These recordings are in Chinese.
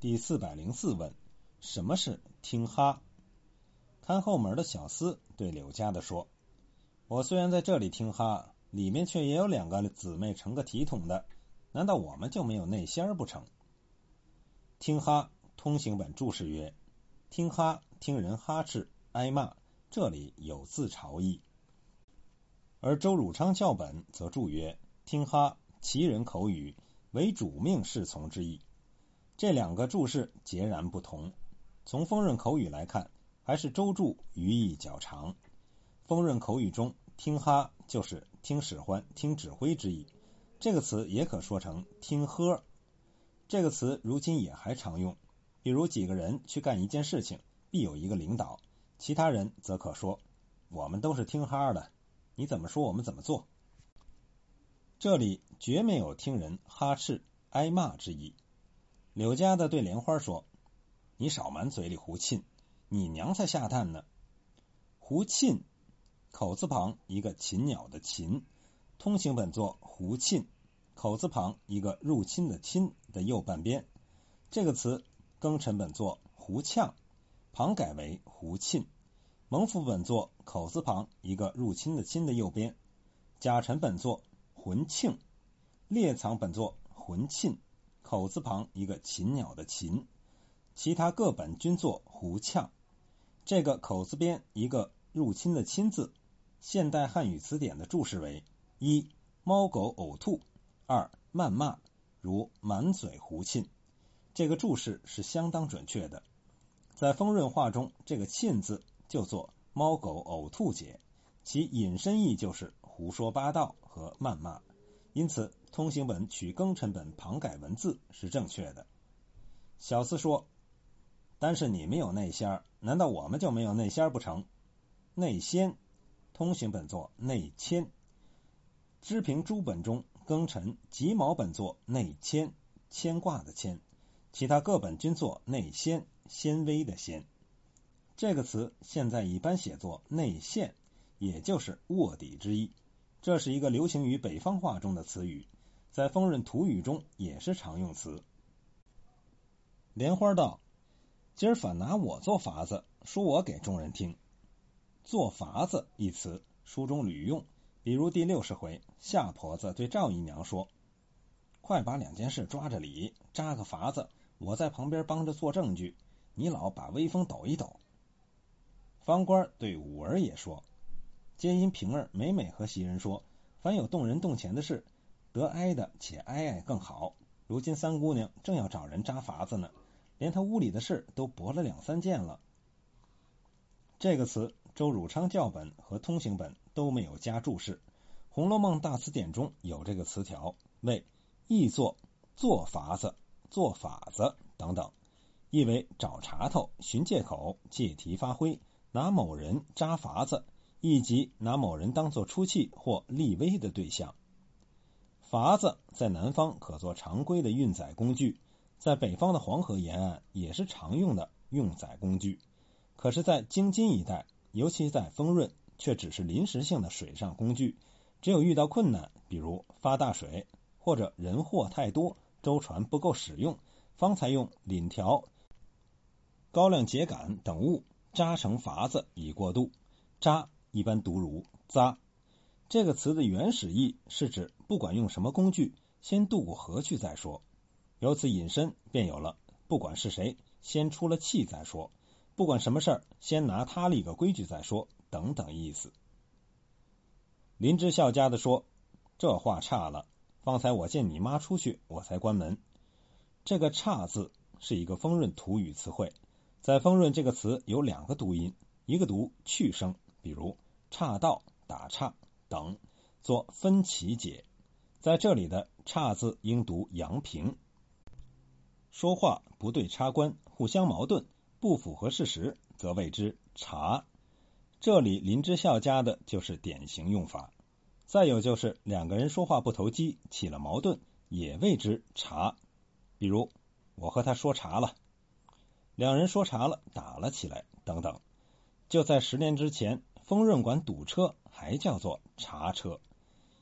第四百零四问：什么是听哈？看后门的小厮对柳家的说：“我虽然在这里听哈，里面却也有两个姊妹成个体统的，难道我们就没有内仙儿不成？”听哈通行本注释曰：“听哈，听人哈斥、挨骂，这里有自嘲意。”而周汝昌教本则注曰：“听哈，其人口语，为主命侍从之意。”这两个注释截然不同。从丰润口语来看，还是周注语义较长。丰润口语中，听哈就是听使唤、听指挥之意。这个词也可说成听喝。这个词如今也还常用。比如几个人去干一件事情，必有一个领导，其他人则可说：“我们都是听哈的，你怎么说我们怎么做。”这里绝没有听人哈斥、挨骂之意。柳家的对莲花说：“你少满嘴里胡沁，你娘才下蛋呢！”胡沁，口字旁一个禽鸟的禽，通行本作胡沁，口字旁一个入侵的侵的右半边。这个词庚辰本作胡呛，旁改为胡沁。蒙府本作口字旁一个入侵的侵的右边。甲辰本作浑庆，列藏本作浑沁。口字旁一个禽鸟的禽，其他各本均作胡呛。这个口字边一个入侵的侵字，现代汉语词典的注释为：一、猫狗呕吐；二、谩骂，如满嘴胡沁。这个注释是相当准确的。在丰润话中，这个沁字就作猫狗呕吐解，其引申义就是胡说八道和谩骂。因此，通行本取庚辰本旁改文字是正确的。小厮说：“单是你们有内仙难道我们就没有内仙不成？”内仙，通行本作内迁。知平诸本中，庚辰己卯本作内迁，牵挂的牵；其他各本均作内仙，纤维的纤。这个词现在一般写作内线，也就是卧底之意。这是一个流行于北方话中的词语，在丰润土语中也是常用词。莲花道：“今儿反拿我做法子，说我给众人听。做法子一词，书中屡用。比如第六十回，夏婆子对赵姨娘说：‘快把两件事抓着理，扎个法子，我在旁边帮着做证据，你老把威风抖一抖。’方官对五儿也说。”皆因平儿每每和袭人说，凡有动人动钱的事，得挨的且挨挨更好。如今三姑娘正要找人扎法子呢，连她屋里的事都驳了两三件了。这个词，周汝昌教本和通行本都没有加注释，《红楼梦大词典》中有这个词条，为译作做法子、做法子等等，意为找茬头、寻借口、借题发挥，拿某人扎法子。以及拿某人当作出气或立威的对象。筏子在南方可做常规的运载工具，在北方的黄河沿岸也是常用的运载工具。可是，在京津一带，尤其在丰润，却只是临时性的水上工具。只有遇到困难，比如发大水或者人货太多，舟船不够使用，方才用檩条、高粱秸秆等物扎成筏子以过渡。扎。一般读如“扎”这个词的原始意是指不管用什么工具，先渡过河去再说。由此引申，便有了不管是谁，先出了气再说；不管什么事儿，先拿他立个规矩再说，等等意思。林之孝家的说：“这话差了。方才我见你妈出去，我才关门。”这个“差”字是一个丰润土语词汇，在丰润这个词有两个读音，一个读去声。比如岔道、打岔等，做分歧解。在这里的“岔”字应读阳平。说话不对插关，互相矛盾，不符合事实，则谓之茶。这里林之孝家的就是典型用法。再有就是两个人说话不投机，起了矛盾，也谓之茶。比如我和他说茶了，两人说茶了，打了起来，等等。就在十年之前。丰润管堵车还叫做查车，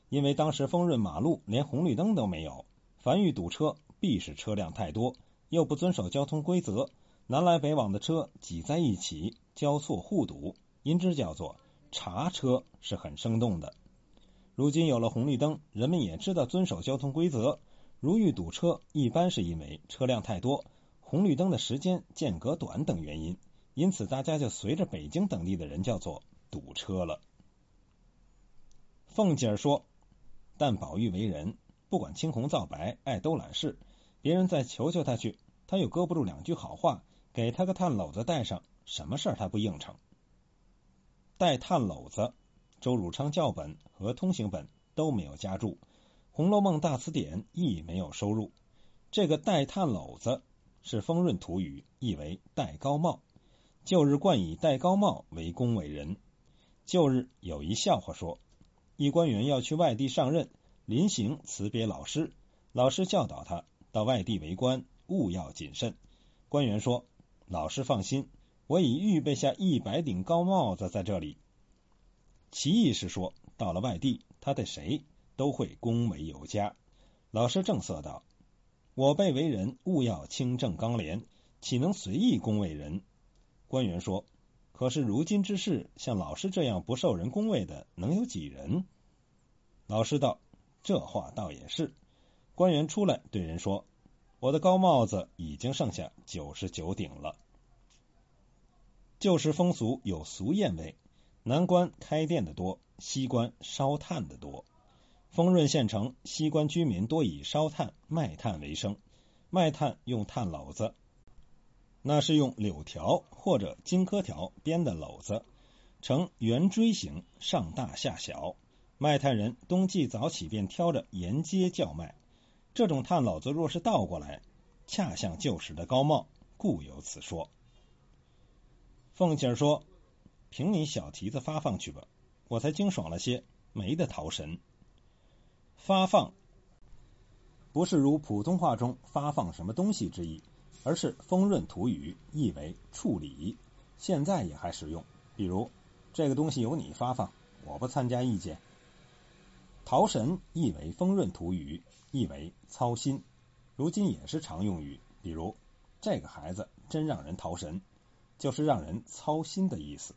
因为当时丰润马路连红绿灯都没有，凡遇堵车，必是车辆太多，又不遵守交通规则，南来北往的车挤在一起，交错互堵，因之叫做查车，是很生动的。如今有了红绿灯，人们也知道遵守交通规则。如遇堵车，一般是因为车辆太多、红绿灯的时间间隔短等原因，因此大家就随着北京等地的人叫做堵车了。凤姐儿说：“但宝玉为人，不管青红皂白，爱兜揽事。别人再求求他去，他又搁不住两句好话，给他个炭篓子带上，什么事儿他不应承。带炭篓子。”周汝昌教本和通行本都没有加注，《红楼梦大词典》亦没有收入。这个带炭篓子是丰润土语，意为戴高帽。旧日惯以戴高帽为恭维人。旧日有一笑话说，一官员要去外地上任，临行辞别老师，老师教导他到外地为官，务要谨慎。官员说：“老师放心，我已预备下一百顶高帽子在这里。”其意是说，到了外地，他对谁都会恭维有加。老师正色道：“我辈为人，务要清正刚廉，岂能随意恭维人？”官员说：“可是如今之事，像老师这样不受人恭维的，能有几人？”老师道：“这话倒也是。”官员出来对人说：“我的高帽子已经剩下九十九顶了。”旧时风俗有俗谚味。南关开店的多，西关烧炭的多。丰润县城西关居民多以烧炭卖炭为生，卖炭用炭篓子，那是用柳条或者荆轲条编的篓子，呈圆锥形，上大下小。卖炭人冬季早起便挑着沿街叫卖。这种炭篓子若是倒过来，恰像旧时的高帽，故有此说。凤姐儿说。凭你小蹄子发放去吧，我才精爽了些，没得逃神。发放不是如普通话中发放什么东西之意，而是丰润土语，意为处理，现在也还使用。比如这个东西由你发放，我不参加意见。逃神意为丰润土语，意为操心，如今也是常用语。比如这个孩子真让人逃神，就是让人操心的意思。